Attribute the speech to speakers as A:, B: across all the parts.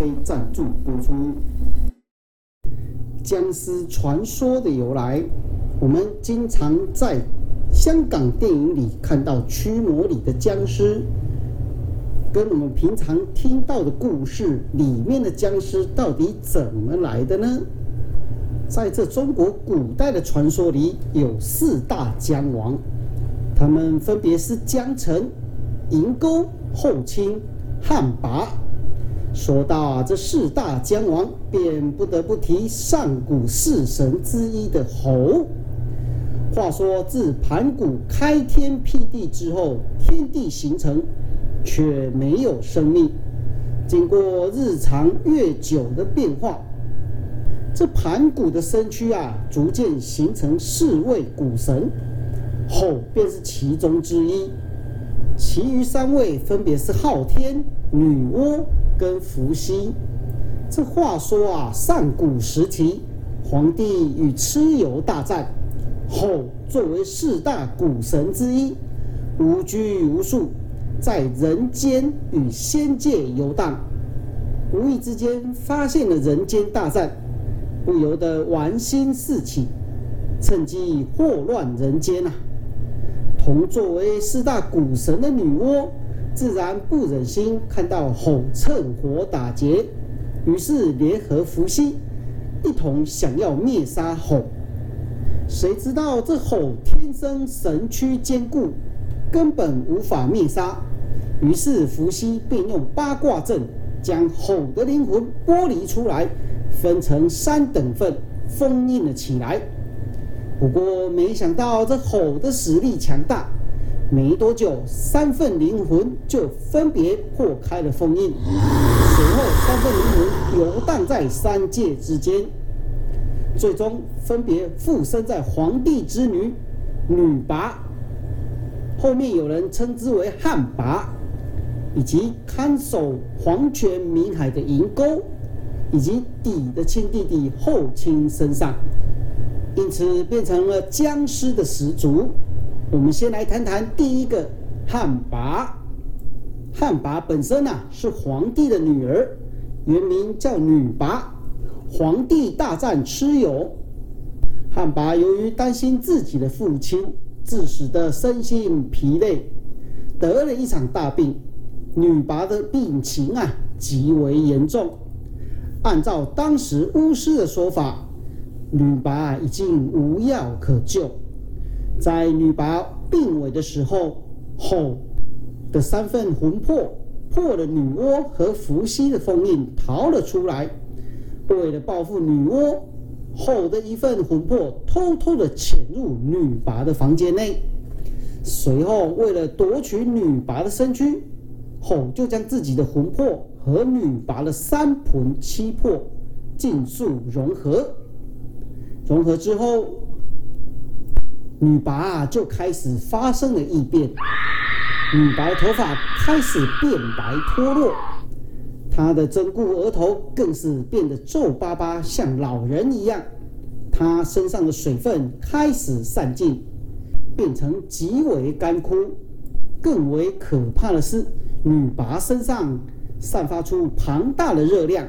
A: 啡赞助播出。僵尸传说的由来，我们经常在香港电影里看到驱魔里的僵尸，跟我们平常听到的故事里面的僵尸到底怎么来的呢？在这中国古代的传说里，有四大僵王，他们分别是江城、银沟、后清、汉魃。说到，这四大姜王，便不得不提上古四神之一的猴。话说，自盘古开天辟地之后，天地形成，却没有生命。经过日长月久的变化。这盘古的身躯啊，逐渐形成四位古神，吼便是其中之一，其余三位分别是昊天、女娲跟伏羲。这话说啊，上古时期，黄帝与蚩尤大战，吼作为四大古神之一，无拘无束，在人间与仙界游荡，无意之间发现了人间大战。不由得玩心四起，趁机祸乱人间呐。同作为四大古神的女娲，自然不忍心看到吼趁火打劫，于是联合伏羲，一同想要灭杀吼。谁知道这吼天生神躯坚固，根本无法灭杀。于是伏羲便用八卦阵将吼的灵魂剥离出来。分成三等份，封印了起来。不过没想到这吼的实力强大，没多久，三份灵魂就分别破开了封印。随后，三份灵魂游荡在三界之间，最终分别附身在皇帝之女女魃，后面有人称之为汉魃，以及看守黄泉冥海的银钩。以及底的亲弟弟后卿身上，因此变成了僵尸的始祖。我们先来谈谈第一个汉魃。汉魃本身呢是皇帝的女儿，原名叫女魃。皇帝大战蚩尤，汉魃由于担心自己的父亲，致使得身心疲累，得了一场大病。女魃的病情啊极为严重。按照当时巫师的说法，女魃已经无药可救。在女魃病危的时候，后的三份魂魄破了女娲和伏羲的封印，逃了出来。为了报复女娲，后的一份魂魄偷偷的潜入女魃的房间内。随后，为了夺取女魃的身躯，后就将自己的魂魄。和女魃的三魂七魄尽数融合，融合之后，女魃就开始发生了异变，女魃的头发开始变白脱落，她的珍固额头更是变得皱巴巴，像老人一样。她身上的水分开始散尽，变成极为干枯。更为可怕的是，女拔身上。散发出庞大的热量，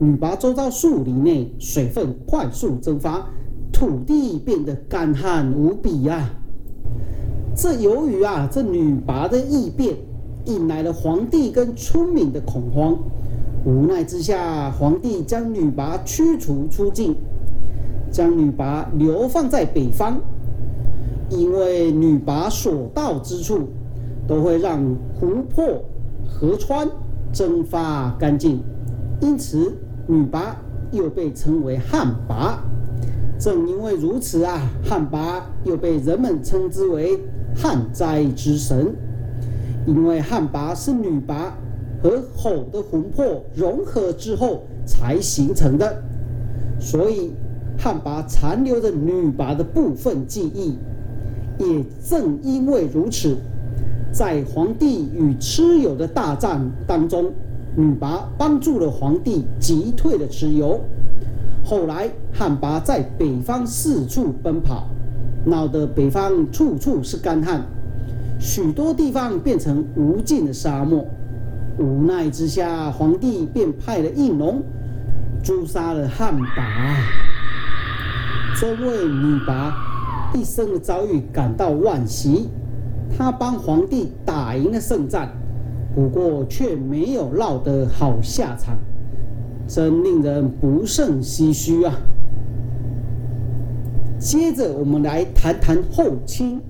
A: 女拔周遭树林内水分快速蒸发，土地变得干旱无比呀。这由于啊，这女魃的异变，引来了皇帝跟村民的恐慌。无奈之下，皇帝将女魃驱逐出境，将女魃流放在北方，因为女魃所到之处，都会让湖泊、河川。蒸发干净，因此女魃又被称为旱魃。正因为如此啊，旱魃又被人们称之为旱灾之神。因为旱魃是女魃和吼的魂魄融合之后才形成的，所以旱魃残留着女魃的部分记忆。也正因为如此。在皇帝与蚩尤的大战当中，女魃帮助了皇帝击退了蚩尤。后来，汉魃在北方四处奔跑，闹得北方处处是干旱，许多地方变成无尽的沙漠。无奈之下，皇帝便派了应龙诛杀了汉魃。这位女魃一生的遭遇感到惋惜，她帮皇帝打赢了胜战，不过却没有落得好下场，真令人不胜唏嘘啊！接着，我们来谈谈后清。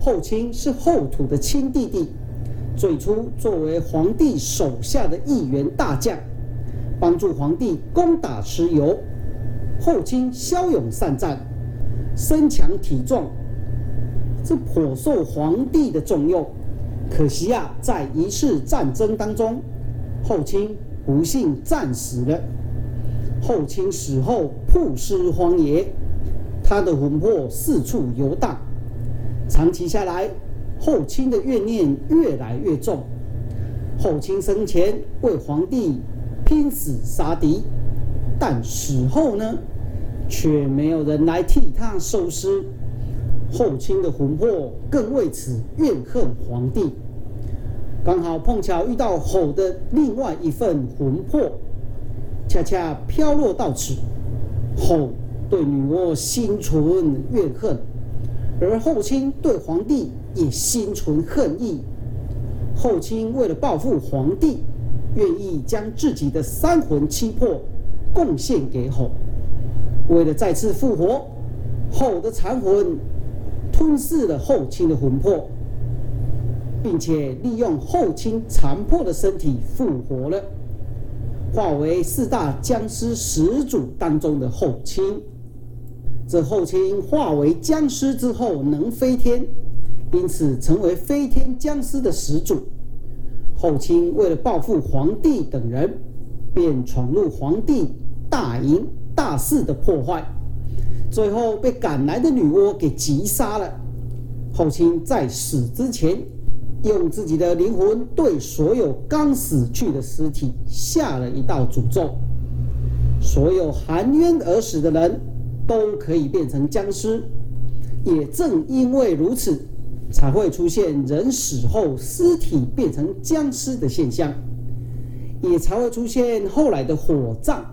A: 后清是后土的亲弟弟。最初作为皇帝手下的一员大将，帮助皇帝攻打蚩尤。后清骁勇善战，身强体壮，这颇受皇帝的重用。可惜啊，在一次战争当中，后清不幸战死了。后清死后曝尸荒野，他的魂魄四处游荡，长期下来。后清的怨念越来越重。后清生前为皇帝拼死杀敌，但死后呢，却没有人来替他收尸。后清的魂魄更为此怨恨皇帝。刚好碰巧遇到吼的另外一份魂魄，恰恰飘落到此。吼对女娲心存怨恨，而后卿对皇帝。也心存恨意。后卿为了报复皇帝，愿意将自己的三魂七魄贡献给吼。为了再次复活，吼的残魂吞噬了后卿的魂魄，并且利用后卿残破的身体复活了，化为四大僵尸始祖当中的后卿。这后卿化为僵尸之后，能飞天。因此，成为飞天僵尸的始祖。后卿为了报复皇帝等人，便闯入皇帝大营大肆的破坏，最后被赶来的女娲给击杀了。后卿在死之前，用自己的灵魂对所有刚死去的尸体下了一道诅咒：所有含冤而死的人都可以变成僵尸。也正因为如此。才会出现人死后尸体变成僵尸的现象，也才会出现后来的火葬。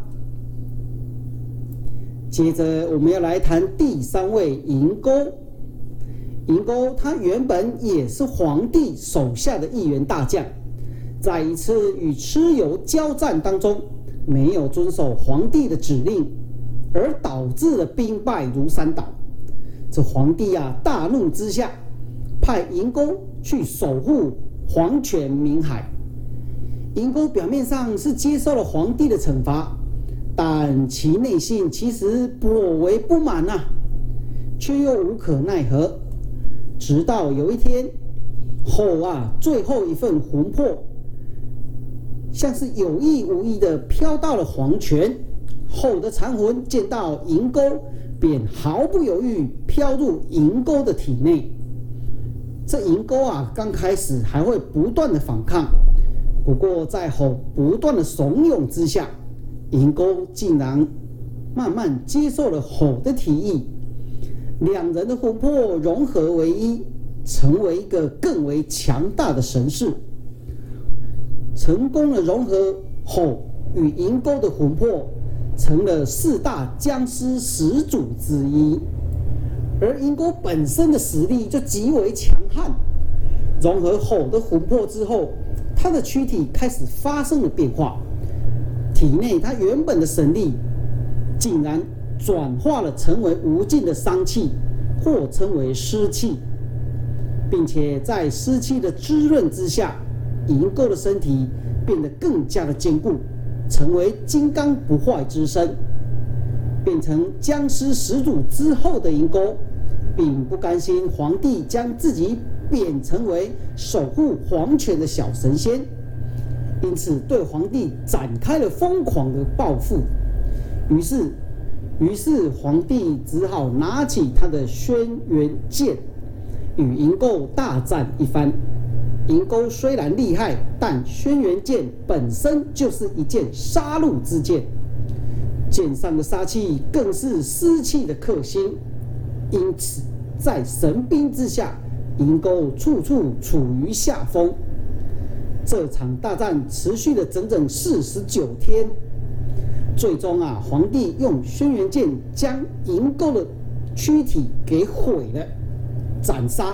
A: 接着，我们要来谈第三位银钩。银钩他原本也是皇帝手下的一员大将，在一次与蚩尤交战当中，没有遵守皇帝的指令，而导致了兵败如山倒。这皇帝啊，大怒之下。派银钩去守护黄泉明海。银钩表面上是接受了皇帝的惩罚，但其内心其实颇为不满呐，却又无可奈何。直到有一天，后啊最后一份魂魄，像是有意无意的飘到了黄泉。后的残魂见到银钩，便毫不犹豫飘入银钩的体内。这银钩啊，刚开始还会不断的反抗，不过在吼不断的怂恿之下，银钩竟然慢慢接受了吼的提议，两人的魂魄融合为一，成为一个更为强大的神士，成功的融合吼与银钩的魂魄，成了四大僵尸始祖之一。而银钩本身的实力就极为强悍，融合吼的魂魄之后，他的躯体开始发生了变化，体内他原本的神力竟然转化了成为无尽的伤气，或称为湿气，并且在湿气的滋润之下，银钩的身体变得更加的坚固，成为金刚不坏之身，变成僵尸始祖之后的银钩。并不甘心皇帝将自己贬成为守护皇权的小神仙，因此对皇帝展开了疯狂的报复。于是，于是皇帝只好拿起他的轩辕剑，与银钩大战一番。银钩虽然厉害，但轩辕剑本身就是一件杀戮之剑，剑上的杀气更是尸气的克星。因此，在神兵之下，银钩处处处于下风。这场大战持续了整整四十九天，最终啊，皇帝用轩辕剑将银钩的躯体给毁了，斩杀。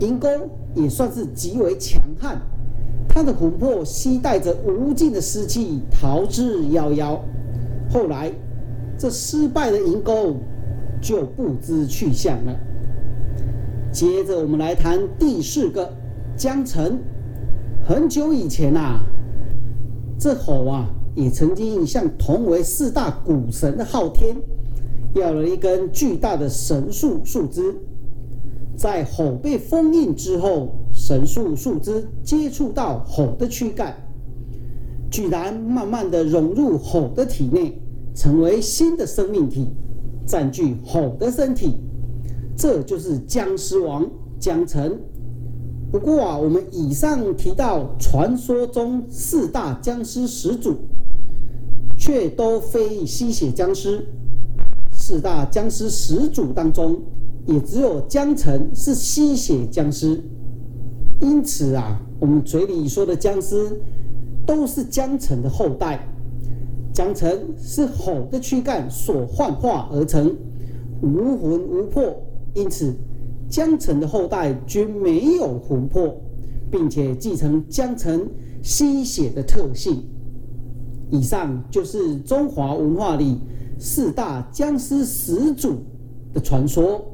A: 银钩也算是极为强悍，他的魂魄吸带着无尽的尸气逃之夭夭。后来，这失败的银钩就不知去向了。接着，我们来谈第四个江城。很久以前呐，这吼啊也曾经向同为四大古神的昊天要了一根巨大的神树树枝。在吼被封印之后，神树树枝接触到吼的躯干，居然慢慢的融入吼的体内，成为新的生命体，占据吼的身体。这就是僵尸王江城。不过啊，我们以上提到传说中四大僵尸始祖，却都非吸血僵尸。四大僵尸始祖当中，也只有江城是吸血僵尸。因此啊，我们嘴里说的僵尸，都是江城的后代。江城是吼的躯干所幻化而成，无魂无魄，因此。江城的后代均没有魂魄，并且继承江城吸血的特性。以上就是中华文化里四大僵尸始祖的传说。